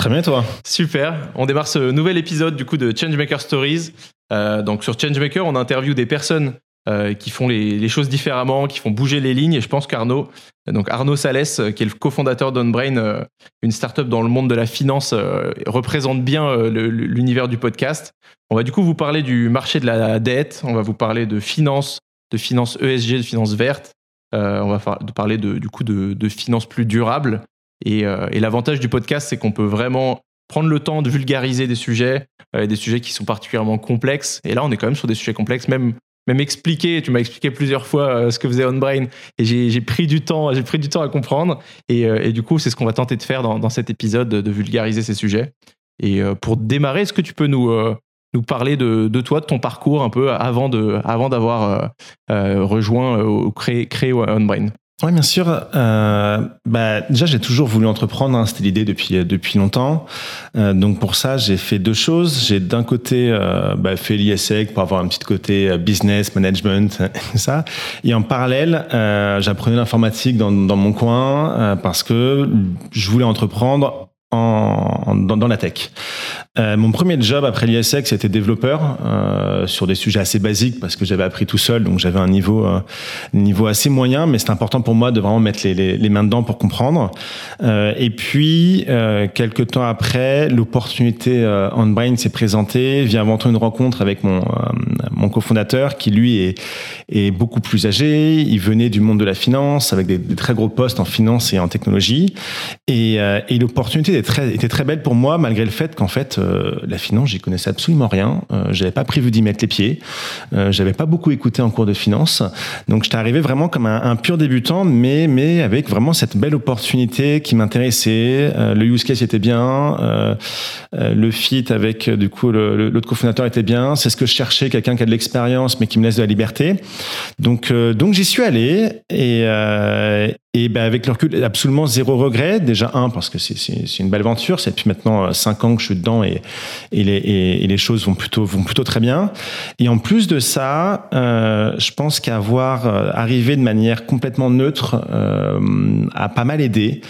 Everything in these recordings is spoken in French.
Très bien, toi. Super. On démarre ce nouvel épisode du coup de Changemaker Stories. Euh, donc sur Changemaker, on interviewe des personnes euh, qui font les, choses différemment, qui font bouger les lignes. Et je pense qu'Arnaud, donc Arnaud Salès, euh, qui est le cofondateur d'OnBrain, une startup dans le monde de la finance, représente bien l'univers du podcast. On va du coup vous parler du marché de la dette. On va vous parler de finance, de finance ESG, de finance verte. on va parler de, du coup de finance plus durable. Euh, et, l'avantage du podcast, c'est qu'on peut vraiment prendre le temps de vulgariser des sujets, euh, des sujets qui sont particulièrement complexes. Et là, on est quand même sur des sujets complexes, même même expliquer. Tu m'as expliqué plusieurs fois euh, ce que faisait OnBrain et j'ai pris du temps, j'ai pris du temps à comprendre. Et, du coup, c'est ce qu'on va tenter de faire dans, cet épisode, de, vulgariser ces sujets. Et pour démarrer, est-ce que tu peux nous parler de, toi, de ton parcours un peu avant d'avoir rejoint ou créé OnBrain? Oui, bien sûr. Euh, bah, déjà, j'ai toujours voulu entreprendre. Hein, C'était l'idée depuis euh, depuis longtemps. Euh, donc pour ça, j'ai fait deux choses. J'ai d'un côté euh, bah, fait l'ISEC pour avoir un petit côté euh, business, management, ça. Et en parallèle, j'apprenais l'informatique dans, dans mon coin parce que je voulais entreprendre en, dans, dans, la tech. Euh, mon premier job après l'ISEC, c'était développeur euh, sur des sujets assez basiques parce que j'avais appris tout seul, donc j'avais un niveau euh, niveau assez moyen, mais c'est important pour moi de vraiment mettre les, les, les mains dedans pour comprendre. Euh, et puis euh, quelques temps après, l'opportunité OnBrain s'est présentée via avant tout une rencontre avec mon mon cofondateur qui lui est est beaucoup plus âgé. Il venait du monde de la finance avec des, des très gros postes en finance et en technologie, et, et l'opportunité très, était très belle pour moi, malgré le fait qu'en fait, euh, la finance, j'y connaissais absolument rien. Euh, j'avais pas prévu d'y mettre les pieds. Euh, j'avais pas beaucoup écouté en cours de finance. Donc, j'étais arrivé vraiment comme un, pur débutant, mais, mais avec vraiment cette belle opportunité qui m'intéressait. Euh, le use case était bien. Euh, le fit avec, du coup, l'autre cofondateur était bien. C'est ce que je cherchais, quelqu'un qui a de l'expérience, mais qui me laisse de la liberté. Donc, donc j'y suis allé et, et ben avec le recul, absolument zéro regret. Déjà un parce que c'est une belle aventure. C'est depuis maintenant euh, cinq ans que je suis dedans et, et, les, et, les choses vont plutôt vont plutôt très bien. Et en plus de ça, euh, je pense qu'avoir euh, arrivé de manière complètement neutre euh, a pas mal aidé.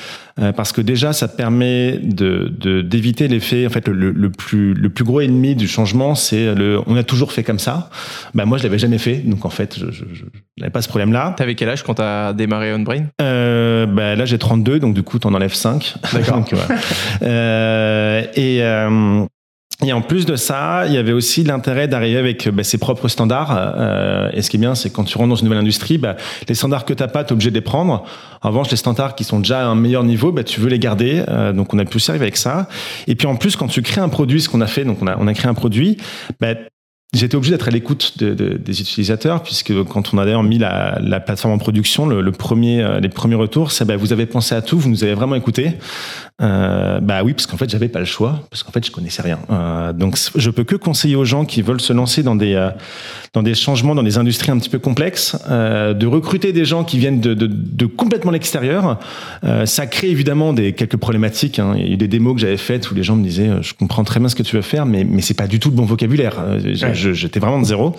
Euh, parce que déjà ça permet de d'éviter l'effet en fait le, le, plus le plus gros ennemi du changement c'est le on a toujours fait comme ça. Ben moi je l'avais jamais fait donc en fait je, je, je n'avais pas ce problème là t'avais quel âge quand t'as démarré OnBrain euh, ben là j'ai 32 donc du coup t'en enlèves 5 d'accord. Euh, et euh, et en plus de ça, il y avait aussi l'intérêt d'arriver avec bah, ses propres standards. Euh, et ce qui est bien, c'est quand tu rentres dans une nouvelle industrie, bah, les standards que tu n'as pas, tu es obligé de les prendre. En revanche, les standards qui sont déjà à un meilleur niveau, bah, tu veux les garder. Euh, donc on a pu arriver avec ça. Et puis en plus, quand tu crées un produit, ce qu'on a fait, donc on a, on a créé un produit, bah, J'étais obligé d'être à l'écoute de, de, des utilisateurs puisque quand on a d'ailleurs mis la, la, plateforme en production, le, le premier, euh, les premiers retours, c'est bah, vous avez pensé à tout, vous nous avez vraiment écouté. Euh, bah oui, parce qu'en fait j'avais pas le choix, parce qu'en fait je connaissais rien. Euh, donc je peux que conseiller aux gens qui veulent se lancer dans des euh, dans des changements, dans des industries un petit peu complexes, euh, de recruter des gens qui viennent de, de, de complètement l'extérieur. Euh, ça crée évidemment des quelques problématiques. Hein. Il y a eu des démos que j'avais faites où les gens me disaient je comprends très bien ce que tu veux faire, mais mais c'est pas du tout le bon vocabulaire. J'étais vraiment de zéro.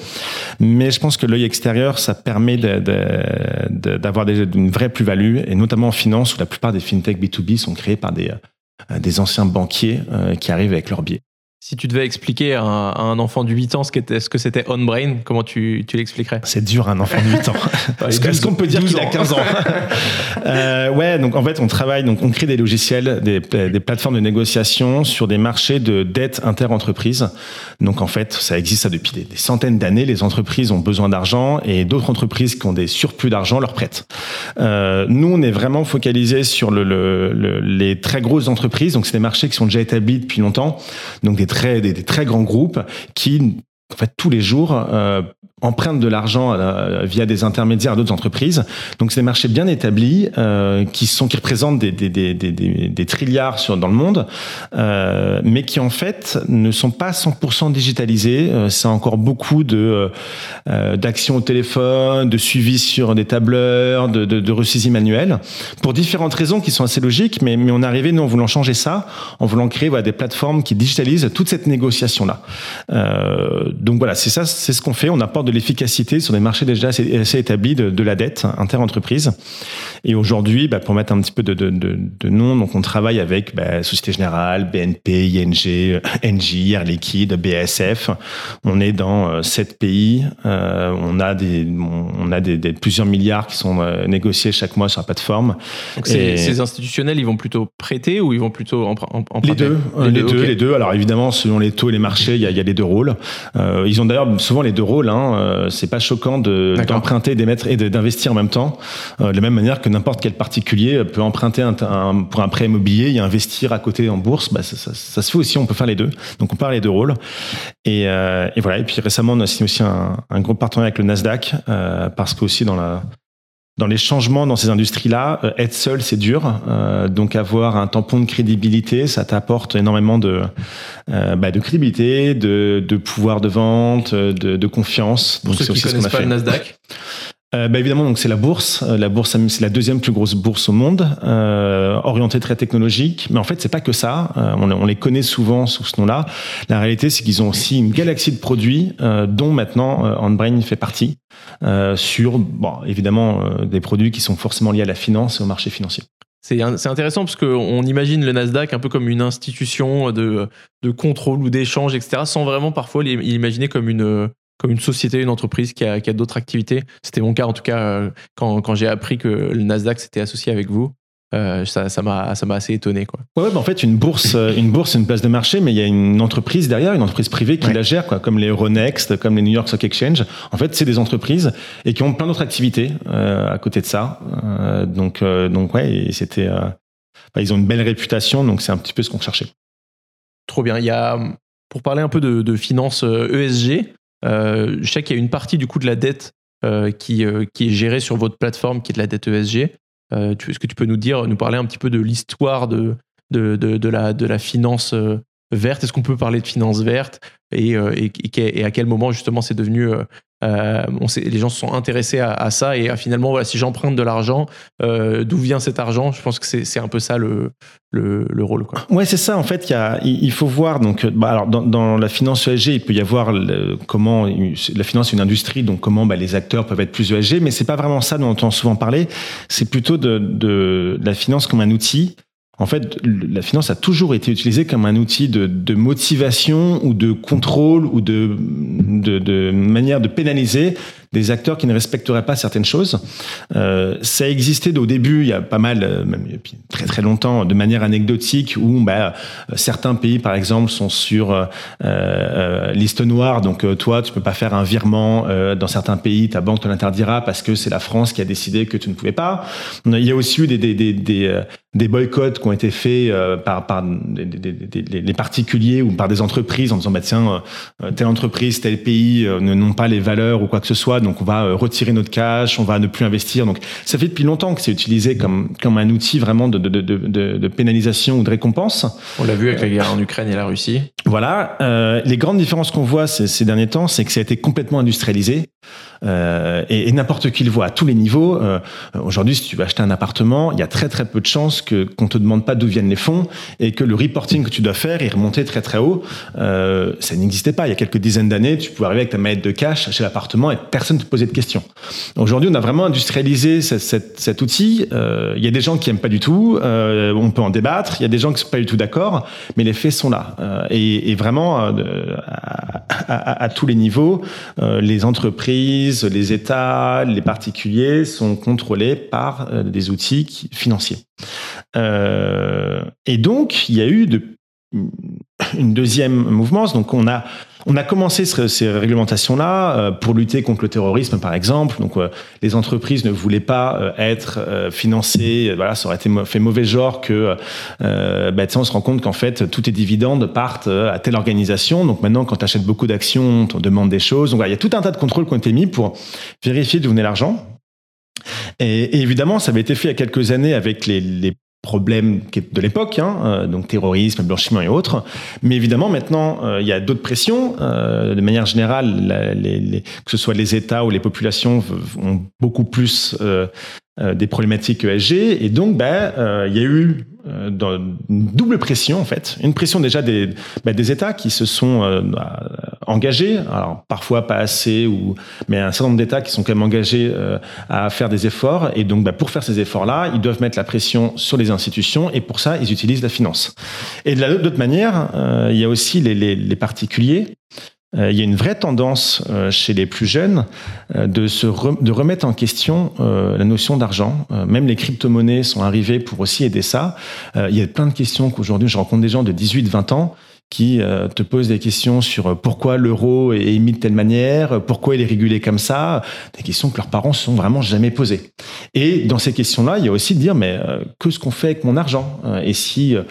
Mais je pense que l'œil extérieur, ça permet d'avoir de, de, une vraie plus-value, et notamment en finance où la plupart des fintech B2B sont créés par des euh, des anciens banquiers euh, qui arrivent avec leurs biais. Si tu devais expliquer à un, enfant de 8 ans ce, ce que c'était OnBrain, comment tu, tu l'expliquerais? C'est dur un enfant de 8 ans. Est-ce qu'on peut dire qu'il a 15 ans? Euh, Ouais, donc en fait on travaille, donc on crée des logiciels, des, des plateformes de négociation sur des marchés de dette inter-entreprise. Donc en fait ça existe ça depuis des, des centaines d'années. Les entreprises ont besoin d'argent et d'autres entreprises qui ont des surplus d'argent leur prêtent. Euh, nous on est vraiment focalisé sur le, le, le, les très grosses entreprises. Donc c'est des marchés qui sont déjà établis depuis longtemps. Donc des des très grands groupes qui en fait, tous les jours, euh, empruntent de l'argent via des intermédiaires d'autres entreprises. Donc c'est des marchés bien établis qui sont qui représentent des, des, des, des, des trilliards sur, dans le monde, mais qui en fait ne sont pas 100% digitalisés. c'est encore beaucoup de d'actions au téléphone, de suivi sur des tableurs, de, de, de pour différentes raisons qui sont assez logiques, mais, mais on est arrivé, nous, en voulant changer ça, en voulant créer voilà, des plateformes qui digitalisent toute cette négociation-là. Euh, donc voilà, c'est ça, c'est ce qu'on fait. On apporte l'efficacité sur des marchés déjà assez, assez établis de, de, la dette inter-entreprise. Et aujourd'hui, bah, pour mettre un petit peu de, de, de, de nom, donc on travaille avec bah, Société Générale, BNP, ING, NJ, Air Liquide, BASF. On est dans euh, sept pays. Euh, on a des, on a des, des, plusieurs milliards qui sont euh, négociés chaque mois sur la plateforme. Donc et... ces institutionnels, ils vont plutôt prêter ou ils vont plutôt emprunter Les deux, les, les deux, okay. les deux. Alors évidemment, selon les taux et les marchés, il y a, il y a les deux rôles. Euh, ils ont d'ailleurs souvent les deux rôles. Hein. Euh, c'est pas choquant d'emprunter, d'émettre et d'investir en même temps. Euh, de la même manière que n'importe quel particulier peut emprunter un, un, pour un prêt immobilier et investir à côté en bourse. Bah, ça, ça, ça, se fait aussi. On peut faire les deux. Donc on parle les deux rôles. Et, euh, et voilà. Et puis récemment, on a signé aussi un, un gros partenariat avec le Nasdaq euh, parce qu'aussi dans la dans les changements dans ces industries-là, euh, être seul, c'est dur. Euh, donc avoir un tampon de crédibilité, ça t'apporte énormément de, euh, bah, de crédibilité, de, de, pouvoir de vente, de, de confiance. Pour donc ceux qui connaissent pas fait. le Nasdaq euh, bah évidemment, donc c'est la bourse. La bourse, c'est la deuxième plus grosse bourse au monde, euh, orientée très technologique. Mais en fait, c'est pas que ça. Euh, on, les connaît souvent sous ce nom-là. La réalité, c'est qu'ils ont aussi une galaxie de produits, euh, dont maintenant euh, Handbrain fait partie, euh, sur, bon, évidemment, des produits qui sont forcément liés à la finance et au marché financier. C'est intéressant parce qu'on imagine le Nasdaq un peu comme une institution de, de contrôle ou d'échange, etc., sans vraiment parfois l'imaginer comme une comme une société, une entreprise qui a, qui a d'autres activités. C'était mon cas en tout cas euh, quand, quand j'ai appris que le Nasdaq s'était associé avec vous. Euh, ça, ça m'a, ça m'a assez étonné, quoi. Ouais, bah en fait, une bourse, euh, une bourse, c'est une place de marché, mais il y a une entreprise derrière, une entreprise privée qui ouais. la gère, quoi, comme les Euronext, comme les New York Stock Exchange. En fait, c'est des entreprises et qui ont plein d'autres activités euh, à côté de ça. Euh, donc, donc ouais, c'était, bah, ils ont une belle réputation, donc c'est un petit peu ce qu'on cherchait. Trop bien. Il y a, pour parler un peu de, de finances ESG, euh, je sais qu'il y a une partie du coup de la dette euh, qui, euh, qui est gérée sur votre plateforme, qui est de la dette ESG. Est-ce que tu peux nous dire, nous parler un petit peu de l'histoire de, de, de, de, la, de la finance verte? Est-ce qu'on peut parler de finance verte? Et, et, et, à quel moment justement c'est devenu euh, les gens se sont intéressés à, ça et finalement, voilà, si j'emprunte de l'argent, euh, d'où vient cet argent Je pense que c'est un peu ça le, le, le rôle. Quoi. Ouais, c'est ça. En fait, il faut voir. Donc, bah, alors dans, la finance ESG, il peut y avoir comment la finance est une industrie, donc comment bah, les acteurs peuvent être plus ESG, mais c'est pas vraiment ça dont on entend souvent parler. C'est plutôt de la finance comme un outil en fait, la finance a toujours été utilisée comme un outil de, de motivation ou de contrôle ou de, de, de, manière de pénaliser des acteurs qui ne respecteraient pas certaines choses. Euh, ça existait au début, il y a pas mal, euh, même depuis très très longtemps, de manière anecdotique, où bah, certains pays, par exemple, sont sur euh, euh, liste noire. Donc toi, tu peux pas faire un virement euh, dans certains pays, ta banque te l'interdira parce que c'est la France qui a décidé que tu ne pouvais pas. Il y a aussi eu des, des, des, des, des boycotts qui ont été faits par, par les particuliers ou par des entreprises en disant bah tiens telle entreprise tel pays ne n'ont pas les valeurs ou quoi que ce soit donc on va euh, retirer notre cash, on va ne plus investir. Donc ça fait depuis longtemps que c'est utilisé comme comme un outil vraiment de de, de, de, de pénalisation ou de récompense. On l'a vu avec la guerre en Ukraine et la Russie. Voilà. Euh, les grandes différences qu'on voit ces, ces, derniers temps, c'est que ça a été complètement industrialisé. Euh, et, et n'importe qui le voit à tous les niveaux. Euh, Aujourd'hui, si tu veux acheter un appartement, il y a très très peu de chances que qu'on te demande pas d'où viennent les fonds et que le reporting que tu dois faire est remonté très très haut. Euh, ça n'existait pas il y a quelques dizaines d'années. Tu pouvais arriver avec ta manette de cash acheter l'appartement et personne te posait de questions. Aujourd'hui, on a vraiment industrialisé cette, cette, cet outil. Euh, il y a des gens qui aiment pas du tout. Euh, on peut en débattre. Il y a des gens qui sont pas du tout d'accord, mais les faits sont là. Euh, et, et, vraiment à, à, à, tous les niveaux, les entreprises les États, les particuliers sont contrôlés par euh, des outils financiers. Euh, et donc, il y a eu une deuxième mouvement. Donc on a on a commencé ces réglementations-là euh, pour lutter contre le terrorisme, par exemple. Donc, euh, les entreprises ne voulaient pas euh, être financées. Voilà, ça aurait été fait mauvais genre que, bah, on se rend compte qu'en fait, tous tes dividendes partent à telle organisation. Donc, maintenant, quand tu achètes beaucoup d'actions, on demande des choses. Donc, voilà, il y a tout un tas de contrôles qui ont été mis pour vérifier d'où venait l'argent. Et, et, évidemment, ça avait été fait il y a quelques années avec les, les problèmes de l'époque, hein, euh, donc terrorisme, blanchiment et autres. Mais évidemment, maintenant, euh, il y a d'autres pressions. Euh, de manière générale, les, que ce soit les États ou les populations ont beaucoup plus euh, des problématiques ESG. Et donc, ben, euh, il y a eu euh, une double pression, en fait. Une pression déjà des, ben, des États qui se sont engagés, alors parfois pas assez, ou, mais un certain nombre d'États qui sont quand même engagés à faire des efforts. Et donc, ben, pour faire ces efforts-là, ils doivent mettre la pression sur les institutions, et pour ça, ils utilisent la finance. Et de l'autre manière, il y a aussi les, les, les particuliers euh, il y a une vraie tendance euh, chez les plus jeunes euh, de, se de remettre en question la notion d'argent. même les crypto-monnaies sont arrivées pour aussi aider ça. il y a plein de questions qu'aujourd'hui, je rencontre des gens de 18-20 ans qui te posent des questions sur pourquoi l'euro est émis de telle manière, pourquoi il est régulé comme ça, des questions que leurs parents se sont vraiment jamais posées. Et dans ces questions-là, il y a aussi de dire mais que ce qu'on fait avec mon argent Et si euh,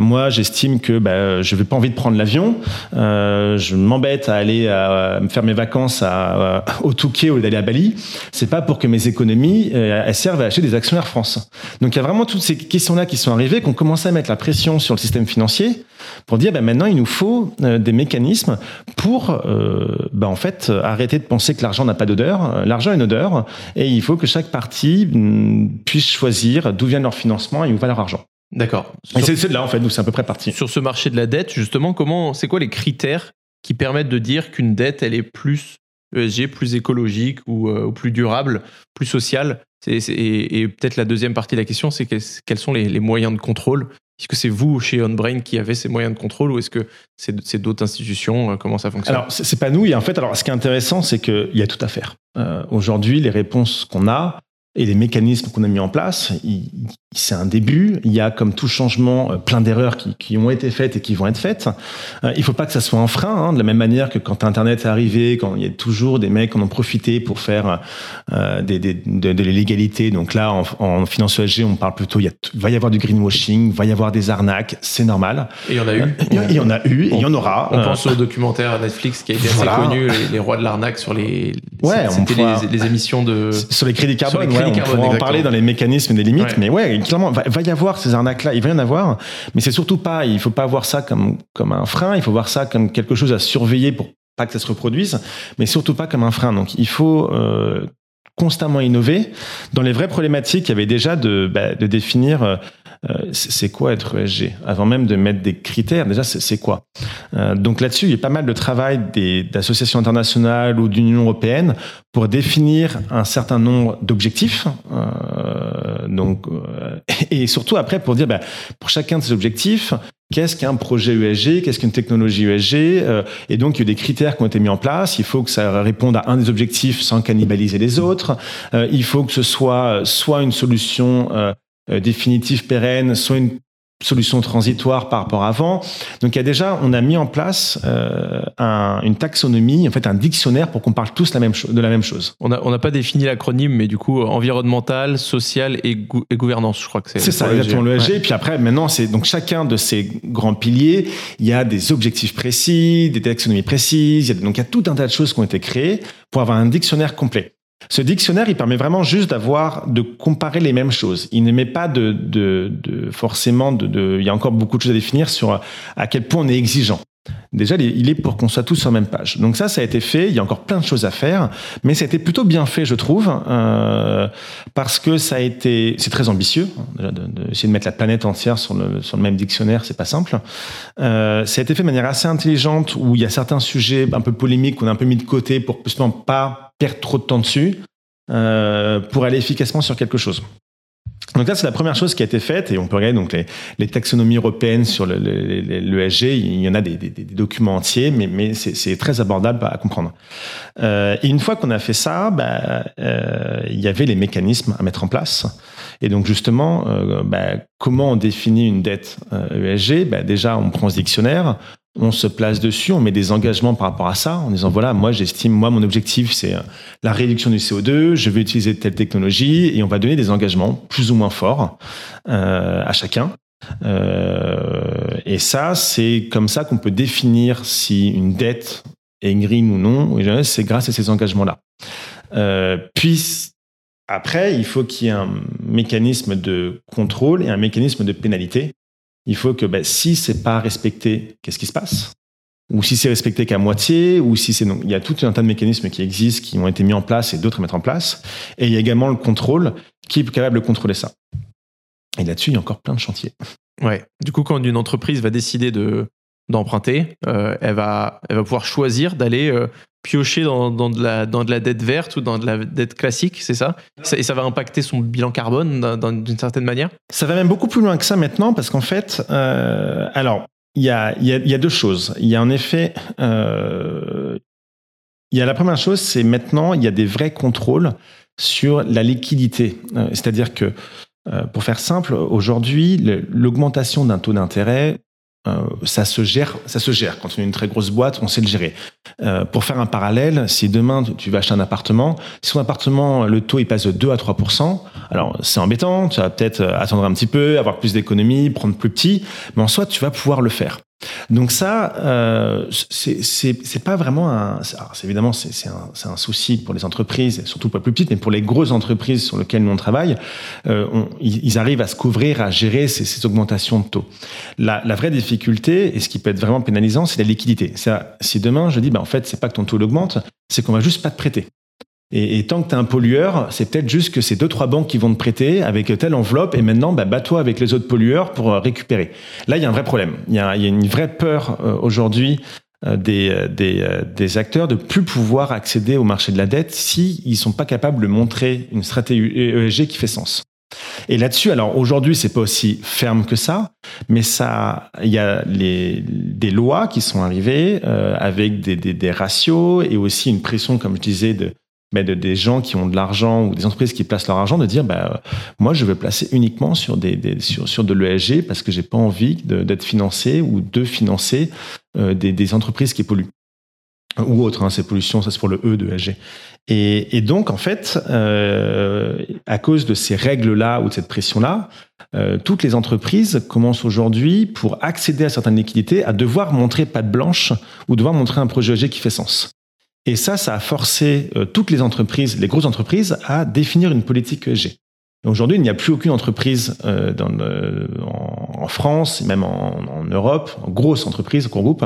moi, j'estime que bah, je n'ai pas envie de prendre l'avion. Euh, je m'embête à aller à, me faire mes vacances à, au Touquet au lieu d'aller à Bali. C'est pas pour que mes économies euh, elles servent à acheter des actions Air France. Donc il y a vraiment toutes ces questions-là qui sont arrivées, qu'on commence à mettre la pression sur le système financier pour dire bah, maintenant il nous faut euh, des mécanismes pour euh, bah, en fait arrêter de penser que l'argent n'a pas d'odeur. L'argent a une odeur et il faut que chaque partie mm, puisse choisir d'où vient leur financement et où va leur argent. D'accord. C'est de là, en fait, nous, c'est à peu près parti. Sur ce marché de la dette, justement, comment, c'est quoi les critères qui permettent de dire qu'une dette, elle est plus ESG, plus écologique ou, euh, plus durable, plus sociale? Et, peut-être la deuxième partie de la question, c'est quels sont les, moyens de contrôle? Est-ce que c'est vous, chez OnBrain, qui avez ces moyens de contrôle ou est-ce que c'est d'autres institutions? Euh, Comment ça fonctionne? Alors, c'est pas nous. Et en fait, alors, ce qui est intéressant, c'est qu'il y a tout à faire. Euh, aujourd'hui, les réponses qu'on a, et les mécanismes qu'on a mis en place, c'est un début. Il y a, comme tout changement, euh, plein d'erreurs qui, qui, ont été faites et qui vont être faites. Euh, il faut pas que ça soit un frein, hein, de la même manière que quand Internet est arrivé, quand il y a toujours des mecs qui en ont profité pour faire euh, des, des, de, de l'illégalité. Donc là, en, en finance ESG, on parle plutôt, il, y a, va y avoir du greenwashing, il va y avoir des arnaques, c'est normal. Et il y en a eu. il y en a eu, et il y en aura. On pense au documentaire Netflix qui a été assez connu, les, rois de l'arnaque sur les, ouais, c'était les, les, émissions de... Sur les crédits carbone, on pourra en parler dans les mécanismes et des limites, mais ouais, clairement, va, va y avoir ces arnaques-là, il va y en avoir, mais c'est surtout pas, il faut pas voir ça comme, comme un frein, il faut voir ça comme quelque chose à surveiller pour pas que ça se reproduise, mais surtout pas comme un frein. Donc il faut euh, constamment innover dans les vraies problématiques. Il y avait déjà de, bah, de définir euh, c'est quoi être ESG Avant même de mettre des critères, déjà, c'est quoi? Euh, Donc là-dessus, il y a pas mal de travail d'associations internationales ou d'Union européenne pour définir un certain nombre d'objectifs. Euh, donc, et surtout après pour dire, bah, pour chacun de ces objectifs, qu'est-ce qu'un projet ESG, qu'est-ce qu'une technologie ESG, et donc il y a des critères qui ont été mis en place. Il faut que ça réponde à un des objectifs sans cannibaliser les autres. il faut que ce soit soit une solution définitive pérenne, soit une solution transitoire par rapport à avant. Donc il y a déjà, on a mis en place euh, un, une taxonomie, en fait un dictionnaire pour qu'on parle tous la même de la même chose. On n'a on a pas défini l'acronyme, mais du coup environnemental, social et, et gouvernance, je crois que c'est. C'est ça, exactement le ESG. Et puis après, maintenant, c'est donc chacun de ces grands piliers, il y a des objectifs précis, des taxonomies précises. Il y a, donc il y a tout un tas de choses qui ont été créées pour avoir un dictionnaire complet. Ce dictionnaire, il permet vraiment juste d'avoir, de comparer les mêmes choses. Il ne met pas de, de, de forcément de, de, il y a encore beaucoup de choses à définir sur à quel point on est exigeant. Déjà, il est pour qu'on soit tous sur la même page. Donc ça, ça a été fait. Il y a encore plein de choses à faire, mais ça a été plutôt bien fait, je trouve, euh, parce que ça a été, c'est très ambitieux. Hein, d'essayer de, mettre la planète entière sur le, sur le même dictionnaire, c'est pas simple. Euh, ça a été fait de manière assez intelligente, où il y a certains sujets un peu polémiques qu'on a un peu mis de côté pour justement pas perdre trop de temps dessus, euh, pour aller efficacement sur quelque chose. Donc là, c'est la première chose qui a été faite, et on peut regarder donc les, les taxonomies européennes sur l'ESG. Le, il y en a des, des, des documents entiers, mais, mais c'est très abordable à comprendre. Euh, et une fois qu'on a fait ça, bah, euh, il y avait les mécanismes à mettre en place. Et donc justement, euh, bah, comment on définit une dette ESG euh, e bah, Déjà, on prend ce dictionnaire, on se place dessus, on met des engagements par rapport à ça, en disant voilà, moi j'estime, moi mon objectif c'est euh, la réduction du CO2, je vais utiliser telle technologie, et on va donner des engagements plus ou moins forts euh, à chacun. Euh, et ça, c'est comme ça qu'on peut définir si une dette est green ou non. C'est grâce à ces engagements-là. Puis après, il faut qu'il y ait un mécanisme de contrôle et un mécanisme de pénalité il faut que ben, si c'est pas respecté, qu'est-ce qui se passe? Ou si c'est respecté qu'à moitié, ou si c'est il y a tout un tas de mécanismes qui existent, qui ont été mis en place et d'autres à mettre en place. Et il y a également le contrôle qui est capable de contrôler ça. Et là-dessus, il y a encore plein de chantiers. Ouais. Du coup, quand une entreprise va décider de d'emprunter, euh, elle va elle va pouvoir choisir d'aller euh, piocher dans, dans, de la, dans de la dette verte ou dans de la dette classique, c'est ça, Et ça va impacter son bilan carbone d'une certaine manière? Ça va même beaucoup plus loin que ça maintenant, parce qu'en fait, euh, alors, il y a, y, a, y a, deux choses. Il y a en effet, il y a la première chose, c'est maintenant, il y a des vrais contrôles sur la liquidité. C'est-à-dire que, pour faire simple, aujourd'hui, l'augmentation d'un taux d'intérêt euh, ça se gère, ça se gère. Quand on est une très grosse boîte, on sait le gérer. Euh, pour faire un parallèle, si demain tu vas acheter un appartement, si ton appartement, le taux il passe de 2 à 3 alors c'est embêtant, tu vas peut-être attendre un petit peu, avoir plus d'économies, prendre plus petit, mais en soi, tu vas pouvoir le faire. Donc ça, euh, c'est pas vraiment un. Évidemment c'est un, souci pour les entreprises, surtout pas plus petites, mais pour les grosses entreprises sur lesquelles nous on travaille, euh, ils arrivent à se couvrir, à gérer ces, augmentations de taux. La, la, vraie difficulté et ce qui peut être vraiment pénalisant, c'est la liquidité. Si demain je dis, bah en fait c'est pas que ton taux augmente, c'est qu'on va juste pas te prêter. Et, tant que tu es un pollueur, c'est peut-être juste que c'est deux, trois banques qui vont te prêter avec telle enveloppe et maintenant, bah, bats-toi avec les autres pollueurs pour euh, récupérer. Là, il y a un vrai problème. Il y a, une vraie peur euh, aujourd'hui euh, des, des, acteurs de plus pouvoir accéder au marché de la dette s'ils si ne sont pas capables de montrer une stratégie ESG qui fait sens. Et là-dessus, alors aujourd'hui, c'est pas aussi ferme que ça, mais ça, il y a des lois qui sont arrivées avec des, des, ratios et aussi une pression, comme je disais, de, mais de, des gens qui ont de l'argent ou des entreprises qui placent leur argent de dire bah, moi je veux placer uniquement sur des, sur, sur de l'ESG parce que j'ai pas envie d'être financé ou de financer euh, des, entreprises qui polluent. Ou autres hein, ces pollutions ça c'est pour le E de ESG et, donc en fait euh, à cause de ces règles là ou de cette pression là euh, toutes les entreprises commencent aujourd'hui pour accéder à certaines liquidités à devoir montrer patte blanche ou devoir montrer un projet ESG qui fait sens et ça, ça a forcé euh, toutes les entreprises, les grosses entreprises, à définir une politique ESG. Aujourd'hui, il n'y a plus aucune entreprise euh, dans en, France, même en, Europe, en grosses entreprises, gros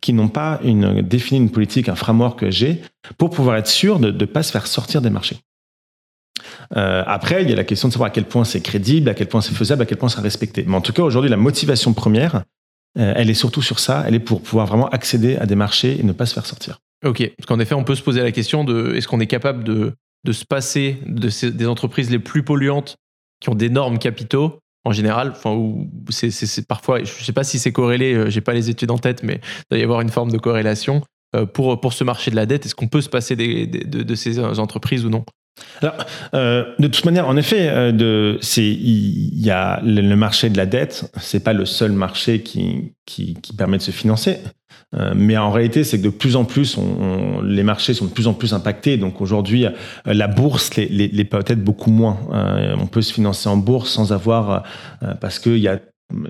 qui n'ont pas une, défini une politique, un framework ESG, pour pouvoir être sûr de ne pas se faire sortir des marchés. Euh, après, il y a la question de savoir à quel point c'est crédible, à quel point c'est faisable, à quel point c'est respecté. Mais en tout cas, aujourd'hui, la motivation première, euh, elle est surtout sur ça. Elle est pour pouvoir vraiment accéder à des marchés et ne pas se faire sortir. Ok, parce qu'en effet, on peut se poser la question de est-ce qu'on est capable de, se passer des entreprises les plus polluantes qui ont d'énormes capitaux en général, enfin, c'est parfois, je ne sais pas si c'est corrélé, euh, j'ai pas les études en tête, mais il doit y avoir une forme de corrélation euh, pour, ce marché de la dette. Est-ce qu'on peut se passer de, ces entreprises ou non? Alors, euh, de toute manière, en effet, euh, c'est il y a le, marché de la dette, c'est pas le seul marché qui, qui, permet de se financer. Euh, mais en réalité, c'est que de plus en plus, on, les marchés sont de plus en plus impactés. Donc aujourd'hui, la bourse les, peut-être beaucoup moins. On peut se financer en bourse sans avoir, parce qu'il y a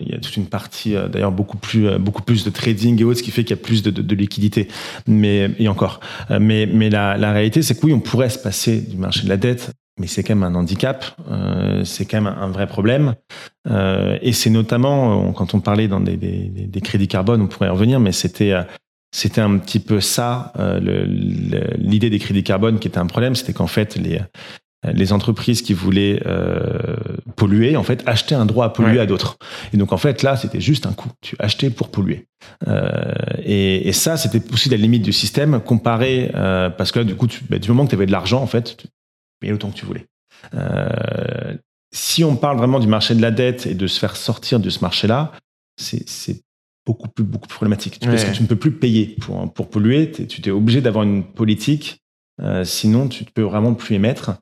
il y a toute une partie d'ailleurs beaucoup plus beaucoup plus de trading et autres, ce qui fait qu'il y a plus de, de, liquidité. Mais et encore, mais mais la, réalité, c'est que oui, on pourrait se passer du marché de la dette mais c'est quand même un handicap, euh, c'est quand même un vrai problème. Euh, et c'est notamment, quand on parlait dans des, crédits carbone, on pourrait y revenir, mais c'était c'était un petit peu ça, euh, l'idée des crédits carbone qui était un problème, c'était qu'en fait les les entreprises qui voulaient euh, polluer, en fait, achetaient un droit à polluer ouais. à d'autres. Et donc, en fait, là, c'était juste un coût. Tu achetais pour polluer. Euh, et, et, ça, c'était aussi la limite du système comparé, euh, parce que là, du coup, tu, bah, du moment que tu avais de l'argent, en fait, mais autant que tu voulais. Euh, si on parle vraiment du marché de la dette et de se faire sortir de ce marché-là, c'est beaucoup plus, beaucoup plus problématique. Parce que tu ne peux plus payer pour, pour polluer. tu es obligé d'avoir une politique, euh, sinon tu ne peux vraiment plus émettre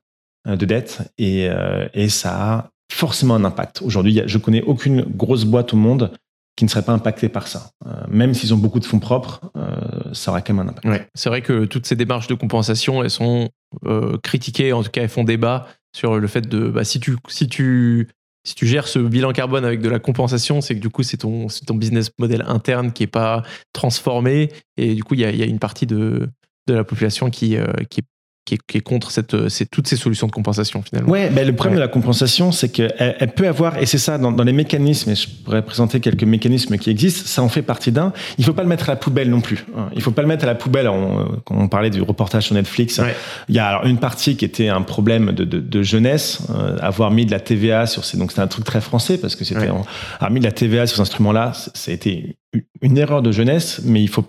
de dette et, euh, et ça a forcément un impact. Aujourd'hui, je connais aucune grosse boîte au monde qui ne serait pas impactée par ça. même s'ils ont beaucoup de fonds propres, ça aura quand même un impact. C'est vrai que toutes ces démarches de compensation, elles sont critiquées, en tout cas elles font débat sur le fait de bah, si tu si tu si tu gères ce bilan carbone avec de la compensation, c'est que du coup, c'est ton, ton business model interne qui n'est pas transformé. Et du coup, il y a, y a, une partie de, de la population qui, euh, qui, qui est, contre cette, euh, c'est toutes ces solutions de compensation finalement. Ouais, mais le problème de la compensation, c'est qu'elle elle peut avoir, et c'est ça dans, les mécanismes, et je pourrais présenter quelques mécanismes qui existent, ça en fait partie d'un. Il faut pas le mettre à la poubelle non plus. Hein. Il faut pas le mettre à la poubelle. On, quand on parlait du reportage sur Netflix, il y a alors une partie qui était un problème de, de, de jeunesse, euh, avoir mis de la TVA sur ces, donc c'était un truc très français parce que c'était, avoir mis de la TVA sur cet instrument-là, ça a été une erreur de jeunesse, mais il faut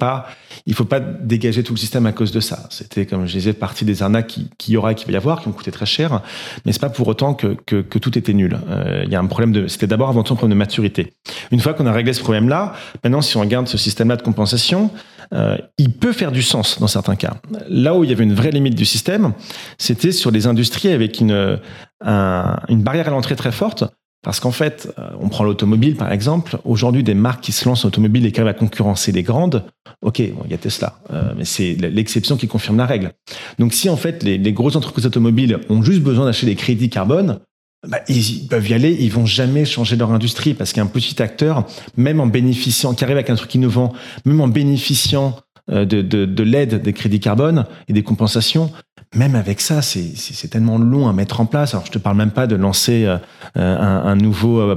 faut pas dégager tout le système à cause de ça. C'était, comme je disais, partie des arnaques qui, qui y aura, qui va y avoir, qui ont coûté très cher, mais c'est pas pour autant que, que, que tout était nul. Euh, il y a un problème de, c'était d'abord avant tout un problème de maturité. Une fois qu'on a réglé ce problème-là, maintenant, si on regarde ce système-là de compensation, euh, il peut faire du sens dans certains cas. Là où il y avait une vraie limite du système, c'était sur les industries avec une, une barrière à l'entrée très forte parce qu'en fait, euh, on prend l'automobile par exemple. Aujourd'hui, des marques qui se lancent en automobile et qui arrivent à concurrencer les grandes, ok, il y a Tesla, euh, mais c'est l'exception qui confirme la règle. Donc si en fait les, grosses entreprises automobiles ont juste besoin d'acheter des crédits carbone, bah, ils peuvent y aller, ils vont jamais changer leur industrie parce qu'un petit acteur, même en bénéficiant, qui arrive avec un truc innovant, même en bénéficiant euh, de l'aide des crédits carbone et des compensations, même avec ça, c'est tellement long à mettre en place. Alors, je te parle même pas de lancer euh, euh, un, nouveau euh,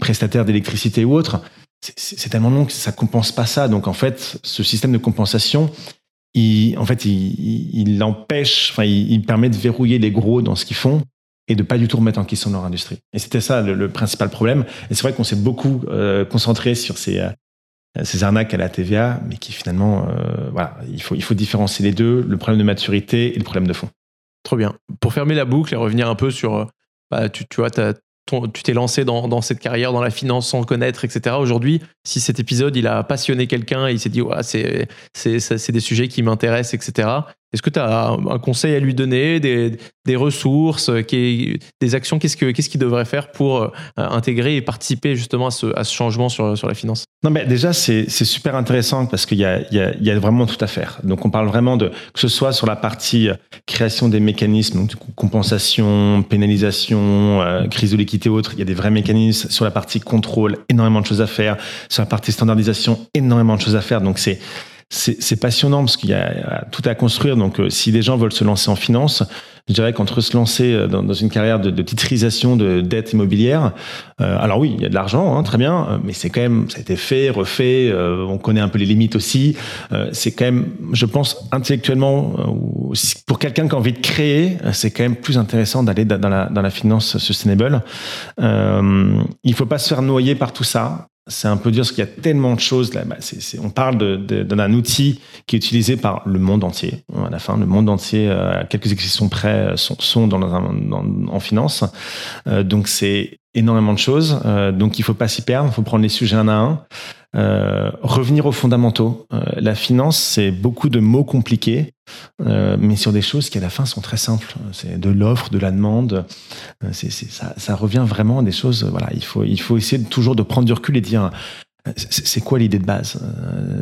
prestataire d'électricité ou autre. C'est tellement long que ça compense pas ça. Donc, en fait, ce système de compensation, il, en fait, il, il empêche, enfin, il, permet de verrouiller les gros dans ce qu'ils font et de pas du tout remettre en question leur industrie. Et c'était ça le, principal problème. Et c'est vrai qu'on s'est beaucoup concentré sur ces ces arnaques à la TVA, mais qui finalement, euh, voilà, il faut, il faut différencier les deux, le problème de maturité et le problème de fond. Trop bien. Pour fermer la boucle et revenir un peu sur, euh, bah, tu, tu vois, tu t'es lancé dans, cette carrière, dans la finance sans connaître, etc. Aujourd'hui, si cet épisode, il a passionné quelqu'un et il s'est dit, ouais, c'est, c'est, c'est des sujets qui m'intéressent, etc. Est-ce que tu as un conseil à lui donner, des, ressources, qui, des actions Qu'est-ce qu'il devrait faire pour euh, intégrer et participer justement à ce, changement sur, sur la finance? Non, mais déjà, c'est super intéressant parce qu'il y a, vraiment tout à faire. Donc, on parle vraiment de, que ce soit sur la partie euh, création des mécanismes, donc compensation, pénalisation, euh, crise de l'équité autre, il y a des vrais mécanismes. Sur la partie contrôle, énormément de choses à faire. Sur la partie standardisation, énormément de choses à faire. Donc, c'est c'est passionnant parce qu'il y a tout à construire. Donc, euh, si des gens veulle se lancer en finance, je dirais qu'entre se lancer euh, dans, une carrière de, de, titrisation de dette immobilière, euh, alors oui, il y a de l'argent, hein, très bien, mais c'est quand même, ça a été fait, refait, on connaît un peu les limites aussi. c'est quand même, je pense, intellectuellement, pour quelqu'un qui a envie de créer, c'est quand même plus intéressant d'aller dans la, dans la finance sustainable. il faut pas se faire noyer par tout ça c'est un peu dire ce qu'il y a tellement de choses là. Bah, on parle d'un outil qui est utilisé par le monde entier. À la fin, le monde entier, euh, quelques exceptions près, sont, sont dans, en finance. Euh, donc c'est énormément de choses. Euh, donc il faut pas s'y perdre. Il faut prendre les sujets un à un. Euh, revenir aux fondamentaux. Euh, la finance, c'est beaucoup de mots compliqués, euh, mais sur des choses qui à la fin sont très simples. C'est de l'offre, de la demande. C'est, ça, revient vraiment à des choses. Voilà, il faut, il faut essayer toujours de prendre du recul et dire. C'est quoi l'idée de base?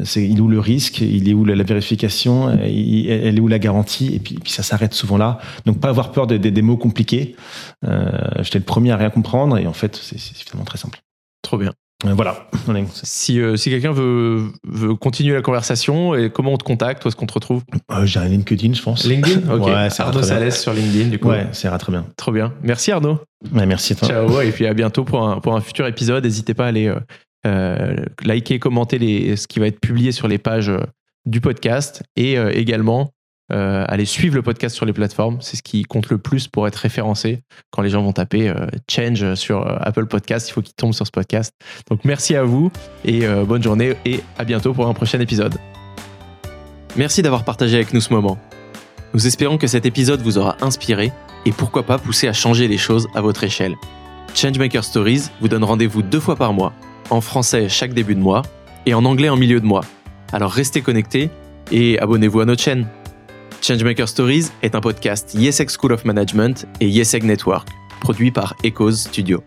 C'est il est où le risque? Il est où la, vérification? Elle est où la garantie? Et puis, ça s'arrête souvent là. Donc pas avoir peur des, des, des mots compliqués. J'étais le premier à rien comprendre et en fait c'est finalement très simple. Trop bien. Euh, voilà. Si, euh, si quelqu'un veut, veut continuer la conversation, et comment on te contacte Où est-ce qu'on te retrouve euh, J'ai un LinkedIn, je pense. LinkedIn Ok. Ouais, Arnaud Salès sur LinkedIn, du coup. Ouais, ça ira très bien. Trop bien. Merci Arnaud. Ouais, merci à toi. Ciao, et puis à bientôt pour un, pour un futur épisode. N'hésitez pas à aller liker, commenter les, ce qui va être publié sur les pages du podcast et également euh, allez suivre le podcast sur les plateformes. C'est ce qui compte le plus pour être référencé. Quand les gens vont taper euh, Change sur euh, Apple Podcast, il faut qu'ils tombent sur ce podcast. Donc merci à vous et bonne journée et à bientôt pour un prochain épisode. Merci d'avoir partagé avec nous ce moment. Nous espérons que cet épisode vous aura inspiré et pourquoi pas poussé à changer les choses à votre échelle. Changemaker Stories vous donne rendez-vous deux fois par mois, en français chaque début de mois et en anglais en milieu de mois. Alors restez connectés et abonnez-vous à notre chaîne. Changemaker Stories est un podcast YesEg School of Management et YesEg Network, produit par Echoes Studio.